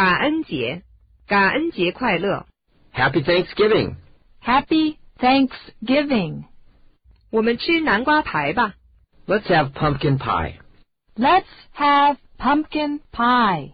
感恩节感恩节快乐 happy thanksgiving happy thanksgiving 我们吃南瓜排吧 let's have pumpkin pie let's have pumpkin pie